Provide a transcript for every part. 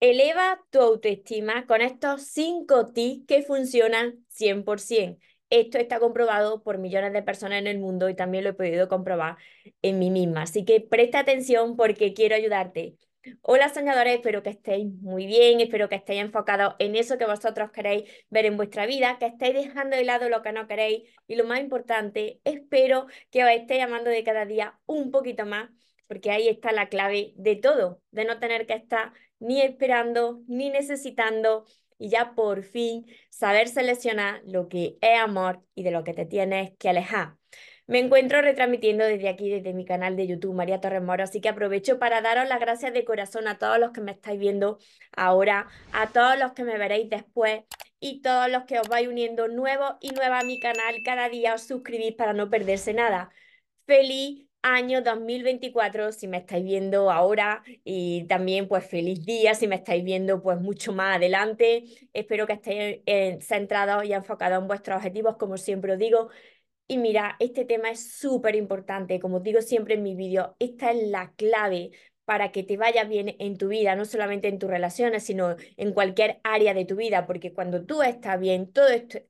Eleva tu autoestima con estos cinco tips que funcionan 100%. Esto está comprobado por millones de personas en el mundo y también lo he podido comprobar en mí misma. Así que presta atención porque quiero ayudarte. Hola soñadores, espero que estéis muy bien, espero que estéis enfocados en eso que vosotros queréis ver en vuestra vida, que estéis dejando de lado lo que no queréis y lo más importante, espero que os estéis amando de cada día un poquito más, porque ahí está la clave de todo, de no tener que estar ni esperando, ni necesitando, y ya por fin saber seleccionar lo que es amor y de lo que te tienes que alejar. Me encuentro retransmitiendo desde aquí, desde mi canal de YouTube, María Torres Moro, así que aprovecho para daros las gracias de corazón a todos los que me estáis viendo ahora, a todos los que me veréis después y todos los que os vais uniendo nuevos y nuevas a mi canal. Cada día os suscribís para no perderse nada. Feliz año 2024 si me estáis viendo ahora y también pues feliz día si me estáis viendo pues mucho más adelante. Espero que estéis eh, centrados y enfocados en vuestros objetivos como siempre os digo. Y mira, este tema es súper importante, como digo siempre en mi vídeo, esta es la clave para que te vaya bien en tu vida, no solamente en tus relaciones, sino en cualquier área de tu vida, porque cuando tú estás bien, todo,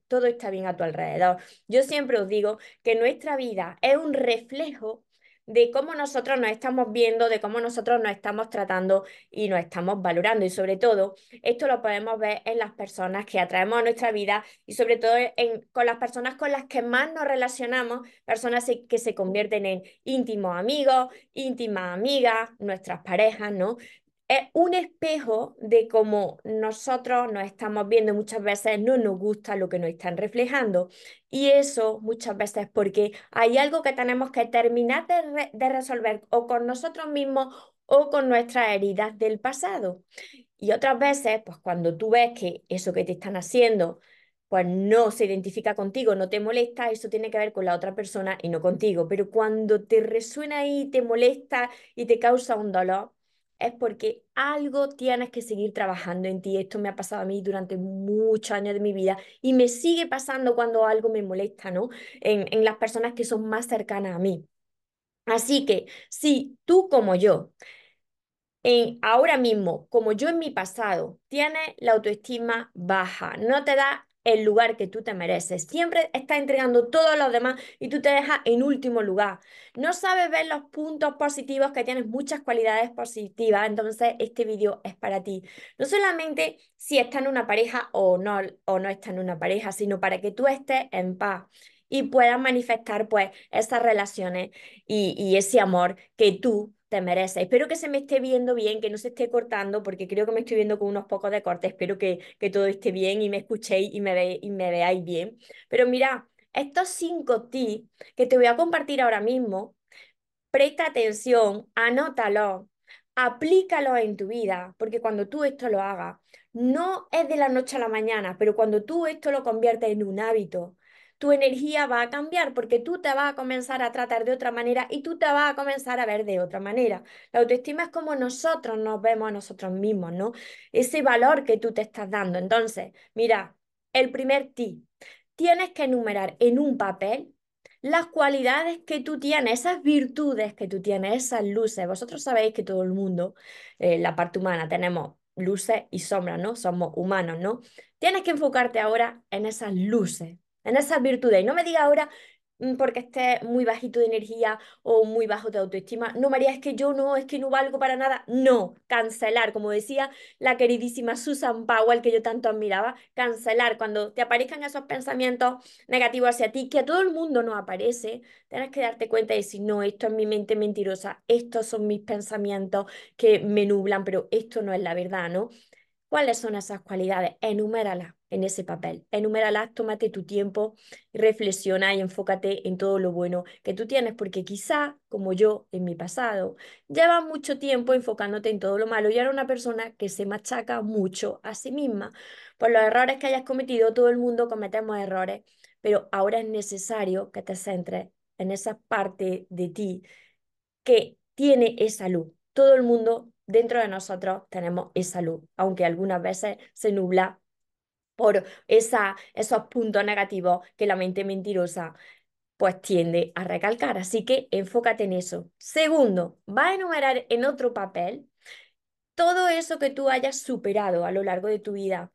todo está bien a tu alrededor. Yo siempre os digo que nuestra vida es un reflejo de cómo nosotros nos estamos viendo, de cómo nosotros nos estamos tratando y nos estamos valorando. Y sobre todo, esto lo podemos ver en las personas que atraemos a nuestra vida y sobre todo en, con las personas con las que más nos relacionamos, personas que se convierten en íntimos amigos, íntimas amigas, nuestras parejas, ¿no? Es un espejo de cómo nosotros nos estamos viendo muchas veces no nos gusta lo que nos están reflejando. Y eso muchas veces es porque hay algo que tenemos que terminar de, de resolver o con nosotros mismos o con nuestras heridas del pasado. Y otras veces, pues cuando tú ves que eso que te están haciendo pues no se identifica contigo, no te molesta, eso tiene que ver con la otra persona y no contigo. Pero cuando te resuena y te molesta y te causa un dolor, es porque algo tienes que seguir trabajando en ti. Esto me ha pasado a mí durante muchos años de mi vida y me sigue pasando cuando algo me molesta, ¿no? En, en las personas que son más cercanas a mí. Así que si tú como yo, en, ahora mismo, como yo en mi pasado, tienes la autoestima baja, no te da el lugar que tú te mereces. Siempre estás entregando todo a los demás y tú te dejas en último lugar. No sabes ver los puntos positivos, que tienes muchas cualidades positivas, entonces este vídeo es para ti. No solamente si está en una pareja o no, o no está en una pareja, sino para que tú estés en paz y puedas manifestar pues esas relaciones y, y ese amor que tú te mereces. Espero que se me esté viendo bien, que no se esté cortando, porque creo que me estoy viendo con unos pocos de corte. Espero que, que todo esté bien y me escuchéis y me, ve, y me veáis bien. Pero mira, estos cinco tips que te voy a compartir ahora mismo, presta atención, anótalo, aplícalo en tu vida, porque cuando tú esto lo hagas, no es de la noche a la mañana, pero cuando tú esto lo conviertes en un hábito, tu energía va a cambiar porque tú te vas a comenzar a tratar de otra manera y tú te vas a comenzar a ver de otra manera. La autoestima es como nosotros nos vemos a nosotros mismos, ¿no? Ese valor que tú te estás dando. Entonces, mira, el primer tip, tienes que enumerar en un papel las cualidades que tú tienes, esas virtudes que tú tienes, esas luces. Vosotros sabéis que todo el mundo, eh, la parte humana, tenemos luces y sombras, ¿no? Somos humanos, ¿no? Tienes que enfocarte ahora en esas luces, en esas virtudes. Y no me diga ahora mm, porque esté muy bajito de energía o muy bajo de autoestima. No, María, es que yo no, es que no valgo para nada. No, cancelar, como decía la queridísima Susan Powell, que yo tanto admiraba, cancelar cuando te aparezcan esos pensamientos negativos hacia ti, que a todo el mundo nos aparece, tienes que darte cuenta y decir, no, esto es mi mente mentirosa, estos son mis pensamientos que me nublan, pero esto no es la verdad, ¿no? ¿Cuáles son esas cualidades? Enuméralas en ese papel. Enuméralas, tómate tu tiempo, reflexiona y enfócate en todo lo bueno que tú tienes, porque quizá, como yo en mi pasado, llevas mucho tiempo enfocándote en todo lo malo y era una persona que se machaca mucho a sí misma. Por los errores que hayas cometido, todo el mundo cometemos errores, pero ahora es necesario que te centres en esa parte de ti que tiene esa luz. Todo el mundo dentro de nosotros tenemos esa luz, aunque algunas veces se nubla por esos puntos negativos que la mente mentirosa pues tiende a recalcar. Así que enfócate en eso. Segundo, va a enumerar en otro papel todo eso que tú hayas superado a lo largo de tu vida,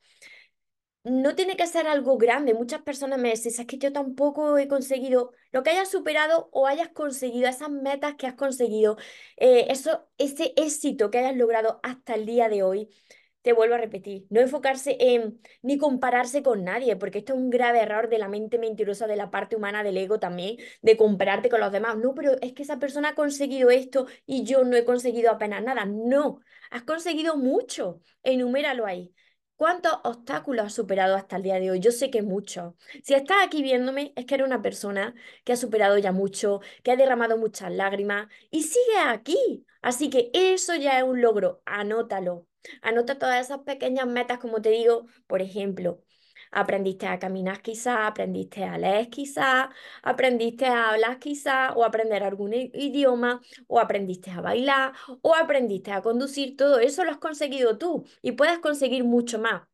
no tiene que ser algo grande. Muchas personas me dicen, es que yo tampoco he conseguido lo que hayas superado o hayas conseguido, esas metas que has conseguido, eh, eso, ese éxito que hayas logrado hasta el día de hoy. Te vuelvo a repetir, no enfocarse en ni compararse con nadie, porque esto es un grave error de la mente mentirosa de la parte humana del ego también, de compararte con los demás. No, pero es que esa persona ha conseguido esto y yo no he conseguido apenas nada. No, has conseguido mucho. Enuméralo ahí. ¿Cuántos obstáculos has superado hasta el día de hoy? Yo sé que muchos. Si estás aquí viéndome, es que eres una persona que ha superado ya mucho, que ha derramado muchas lágrimas y sigue aquí. Así que eso ya es un logro. Anótalo. Anota todas esas pequeñas metas, como te digo, por ejemplo, aprendiste a caminar quizá, aprendiste a leer quizá, aprendiste a hablar quizá, o aprender algún idioma, o aprendiste a bailar, o aprendiste a conducir, todo eso lo has conseguido tú y puedes conseguir mucho más.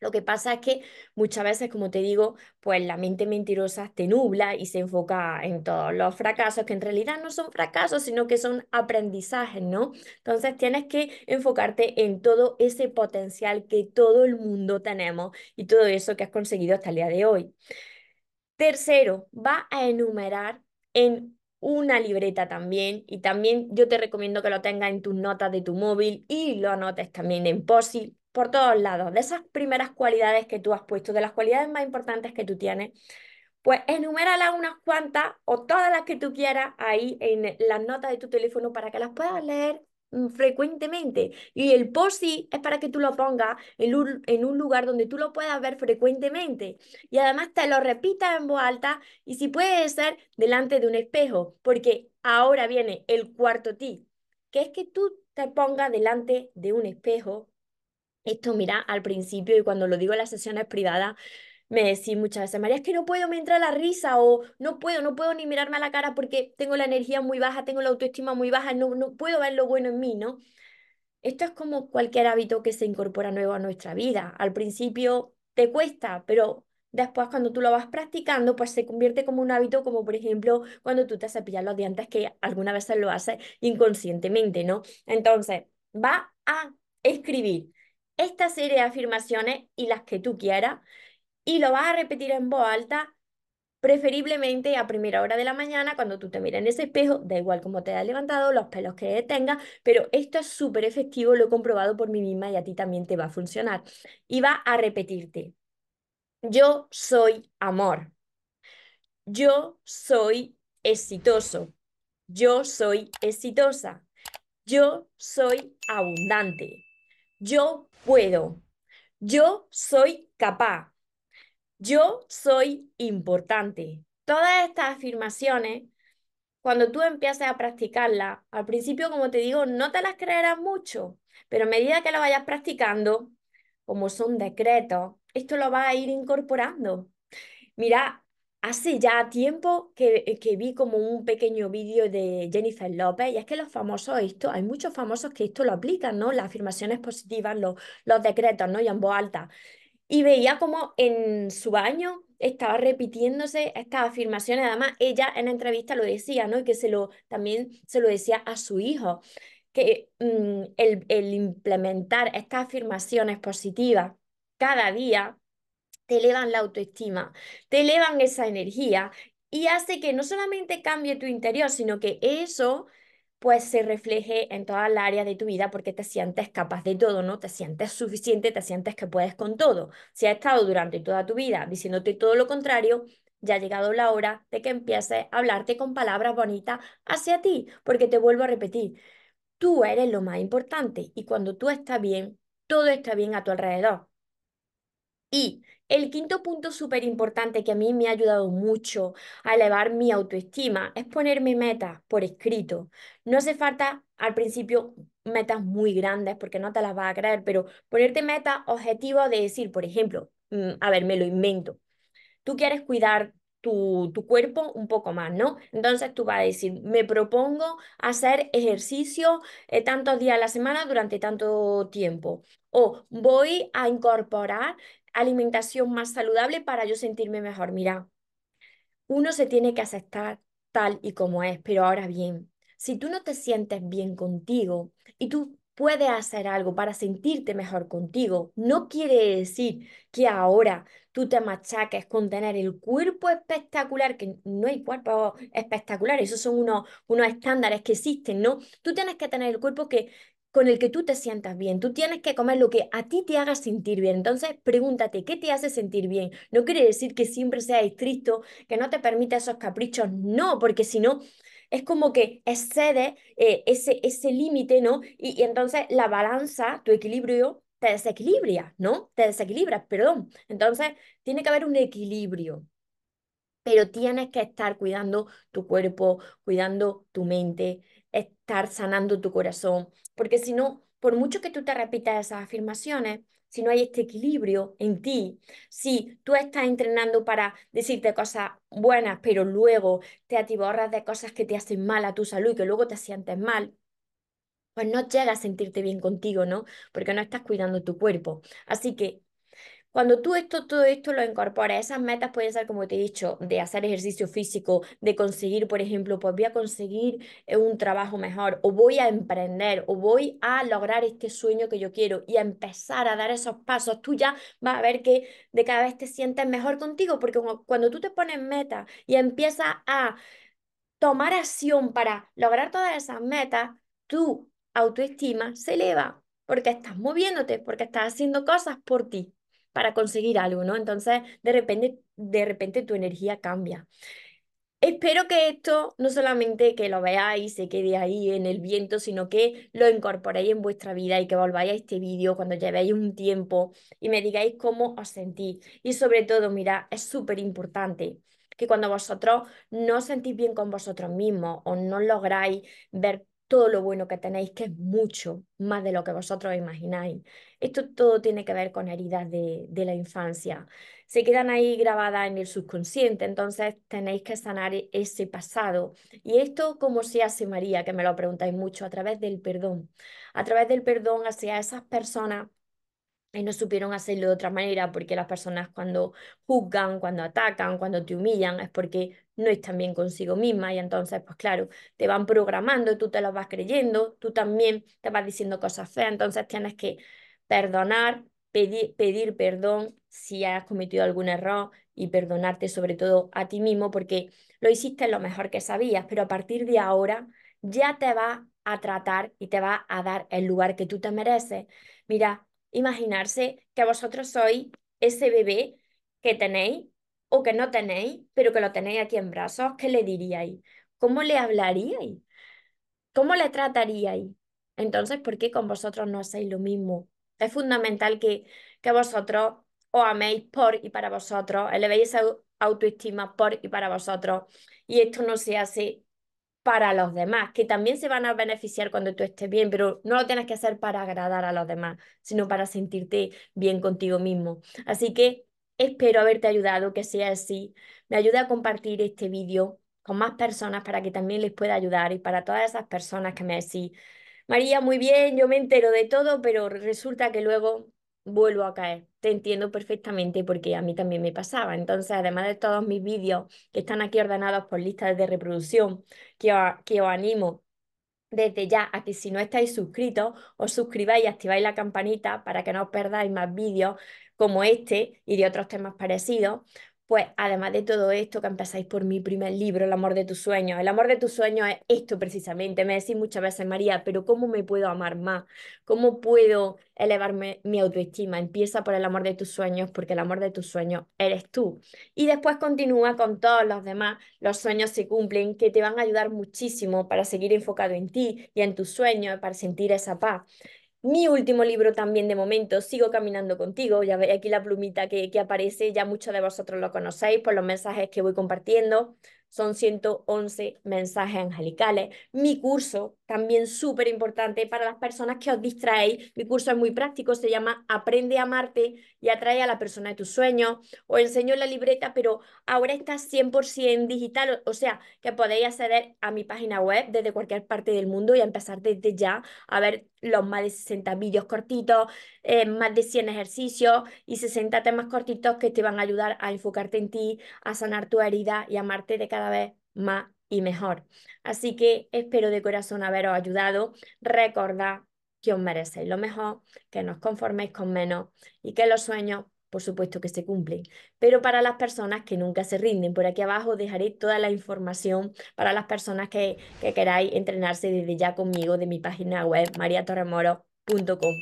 Lo que pasa es que muchas veces, como te digo, pues la mente mentirosa te nubla y se enfoca en todos los fracasos, que en realidad no son fracasos, sino que son aprendizajes, ¿no? Entonces tienes que enfocarte en todo ese potencial que todo el mundo tenemos y todo eso que has conseguido hasta el día de hoy. Tercero, va a enumerar en una libreta también y también yo te recomiendo que lo tengas en tus notas de tu móvil y lo anotes también en POSI por todos lados, de esas primeras cualidades que tú has puesto, de las cualidades más importantes que tú tienes, pues enuméralas unas cuantas o todas las que tú quieras ahí en las notas de tu teléfono para que las puedas leer mm, frecuentemente. Y el post es para que tú lo pongas en un, en un lugar donde tú lo puedas ver frecuentemente. Y además te lo repitas en voz alta y si puede ser delante de un espejo, porque ahora viene el cuarto tip, que es que tú te pongas delante de un espejo esto, mira, al principio y cuando lo digo en las sesiones privadas, me decís muchas veces, María, es que no puedo, me entra la risa o no puedo, no puedo ni mirarme a la cara porque tengo la energía muy baja, tengo la autoestima muy baja, no, no puedo ver lo bueno en mí, ¿no? Esto es como cualquier hábito que se incorpora nuevo a nuestra vida. Al principio te cuesta, pero después cuando tú lo vas practicando, pues se convierte como un hábito, como por ejemplo cuando tú te cepillas los dientes, que alguna vez lo haces inconscientemente, ¿no? Entonces, va a escribir esta serie de afirmaciones y las que tú quieras y lo vas a repetir en voz alta, preferiblemente a primera hora de la mañana cuando tú te miras en ese espejo, da igual cómo te has levantado, los pelos que tengas, pero esto es súper efectivo, lo he comprobado por mí misma y a ti también te va a funcionar. Y va a repetirte, yo soy amor, yo soy exitoso, yo soy exitosa, yo soy abundante, yo puedo, yo soy capaz, yo soy importante. Todas estas afirmaciones, cuando tú empieces a practicarlas, al principio, como te digo, no te las creerás mucho, pero a medida que lo vayas practicando, como son decretos, esto lo va a ir incorporando. Mira, Hace ya tiempo que, eh, que vi como un pequeño vídeo de Jennifer López y es que los famosos esto, hay muchos famosos que esto lo aplican, ¿no? Las afirmaciones positivas, los, los decretos, ¿no? Y en voz alta. Y veía como en su baño estaba repitiéndose estas afirmaciones. Además, ella en la entrevista lo decía, ¿no? Y que se lo, también se lo decía a su hijo, que mm, el, el implementar estas afirmaciones positivas cada día te elevan la autoestima, te elevan esa energía y hace que no solamente cambie tu interior, sino que eso pues se refleje en todas las áreas de tu vida porque te sientes capaz de todo, ¿no? Te sientes suficiente, te sientes que puedes con todo. Si has estado durante toda tu vida diciéndote todo lo contrario, ya ha llegado la hora de que empieces a hablarte con palabras bonitas hacia ti, porque te vuelvo a repetir, tú eres lo más importante y cuando tú estás bien, todo está bien a tu alrededor. Y el quinto punto súper importante que a mí me ha ayudado mucho a elevar mi autoestima es ponerme metas por escrito. No hace falta al principio metas muy grandes porque no te las vas a creer, pero ponerte metas objetivos de decir, por ejemplo, mm, a ver, me lo invento. Tú quieres cuidar tu, tu, cuerpo un poco más, ¿no? Entonces tú vas a decir, me propongo hacer ejercicio eh, tantos días a la semana durante tanto tiempo. O voy a incorporar alimentación más saludable para yo sentirme mejor. Mira, uno se tiene que aceptar tal y como es, pero ahora bien, si tú no te sientes bien contigo y tú puedes hacer algo para sentirte mejor contigo, no quiere decir que ahora tú te machaques con tener el cuerpo espectacular, que no hay cuerpo espectacular, esos son unos, unos estándares que existen, ¿no? Tú tienes que tener el cuerpo que con el que tú te sientas bien. Tú tienes que comer lo que a ti te haga sentir bien. Entonces, pregúntate, ¿qué te hace sentir bien? No quiere decir que siempre seas estricto, que no te permita esos caprichos. No, porque si no, es como que excede eh, ese, ese límite, ¿no? Y, y entonces la balanza, tu equilibrio, te desequilibra, ¿no? Te desequilibras, perdón. Entonces, tiene que haber un equilibrio pero tienes que estar cuidando tu cuerpo, cuidando tu mente, estar sanando tu corazón, porque si no, por mucho que tú te repitas esas afirmaciones, si no hay este equilibrio en ti, si tú estás entrenando para decirte cosas buenas, pero luego te atiborras de cosas que te hacen mal a tu salud y que luego te sientes mal, pues no llegas a sentirte bien contigo, ¿no? Porque no estás cuidando tu cuerpo. Así que cuando tú esto, todo esto lo incorporas, esas metas pueden ser, como te he dicho, de hacer ejercicio físico, de conseguir, por ejemplo, pues voy a conseguir eh, un trabajo mejor, o voy a emprender, o voy a lograr este sueño que yo quiero y empezar a dar esos pasos, tú ya vas a ver que de cada vez te sientes mejor contigo, porque cuando tú te pones metas y empiezas a tomar acción para lograr todas esas metas, tu autoestima se eleva, porque estás moviéndote, porque estás haciendo cosas por ti para conseguir algo, ¿no? Entonces, de repente, de repente tu energía cambia. Espero que esto no solamente que lo veáis, se quede ahí en el viento, sino que lo incorporéis en vuestra vida y que volváis a este vídeo cuando llevéis un tiempo y me digáis cómo os sentís. Y sobre todo, mira, es súper importante que cuando vosotros no os sentís bien con vosotros mismos o no lográis ver todo lo bueno que tenéis, que es mucho más de lo que vosotros imagináis. Esto todo tiene que ver con heridas de, de la infancia. Se quedan ahí grabadas en el subconsciente, entonces tenéis que sanar e-, ese pasado. ¿Y esto cómo se hace, María? Que me lo preguntáis mucho, a través del perdón. A través del perdón hacia esas personas y no supieron hacerlo de otra manera porque las personas cuando juzgan, cuando atacan, cuando te humillan es porque no están bien consigo mismas y entonces pues claro, te van programando, tú te lo vas creyendo, tú también te vas diciendo cosas feas, entonces tienes que perdonar, pedir, pedir perdón si has cometido algún error y perdonarte sobre todo a ti mismo porque lo hiciste lo mejor que sabías, pero a partir de ahora ya te va a tratar y te va a dar el lugar que tú te mereces. Mira, imaginarse que vosotros sois ese bebé que tenéis o que no tenéis, pero que lo tenéis aquí en brazos, ¿qué le diríais? ¿Cómo le hablaríais? ¿Cómo le trataríais? Entonces, ¿por qué con vosotros no hacéis lo mismo? Es fundamental que, que vosotros os améis por y para vosotros, elevéis esa autoestima por y para vosotros. Y esto no se hace para los demás, que también se van a beneficiar cuando tú estés bien, pero no lo tienes que hacer para agradar a los demás, sino para sentirte bien contigo mismo. Así que espero haberte ayudado, que sea así. Me ayuda a compartir este vídeo con más personas para que también les pueda ayudar y para todas esas personas que me decís, María, muy bien, yo me entero de todo, pero resulta que luego vuelvo a caer. Te entiendo perfectamente porque a mí también me pasaba. Entonces, además de todos mis vídeos que están aquí ordenados por listas de reproducción, que os, que os animo desde ya a que si no estáis suscritos, os suscribáis y activáis la campanita para que no os perdáis más vídeos como este y de otros temas parecidos, pues además de todo esto, que empezáis por mi primer libro, El amor de tus sueños. El amor de tus sueños es esto precisamente. Me decís muchas veces, María, pero ¿cómo me puedo amar más? ¿Cómo puedo elevarme mi autoestima? Empieza por el amor de tus sueños, porque el amor de tus sueños eres tú. Y después continúa con todos los demás. Los sueños se cumplen, que te van a ayudar muchísimo para seguir enfocado en ti y en tus sueños, para sentir esa paz. Mi último libro también de momento, Sigo caminando contigo, ya veis aquí la plumita que, que aparece, ya muchos de vosotros lo conocéis por los mensajes que voy compartiendo son 111 mensajes angelicales. Mi curso, también súper importante para las personas que os distraéis, mi curso es muy práctico, se llama Aprende a amarte y atrae a la persona de tus sueños. Os enseño la libreta, pero ahora está 100% digital, o sea, que podéis acceder a mi página web desde cualquier parte del mundo y empezar desde ya a ver los más de 60 vídeos cortitos, eh, más de 100 ejercicios y 60 temas cortitos que te van a ayudar a enfocarte en ti, a sanar tu herida y amarte de cada vez más y mejor. Así que espero de corazón haberos ayudado. Recordad que os merecéis lo mejor, que no os conforméis con menos y que los sueños, por supuesto que se cumplen. Pero para las personas que nunca se rinden, por aquí abajo dejaré toda la información para las personas que, que queráis entrenarse desde ya conmigo de mi página web mariatorremoro.com.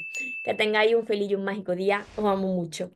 Que tengáis un feliz y un mágico día. Os amo mucho.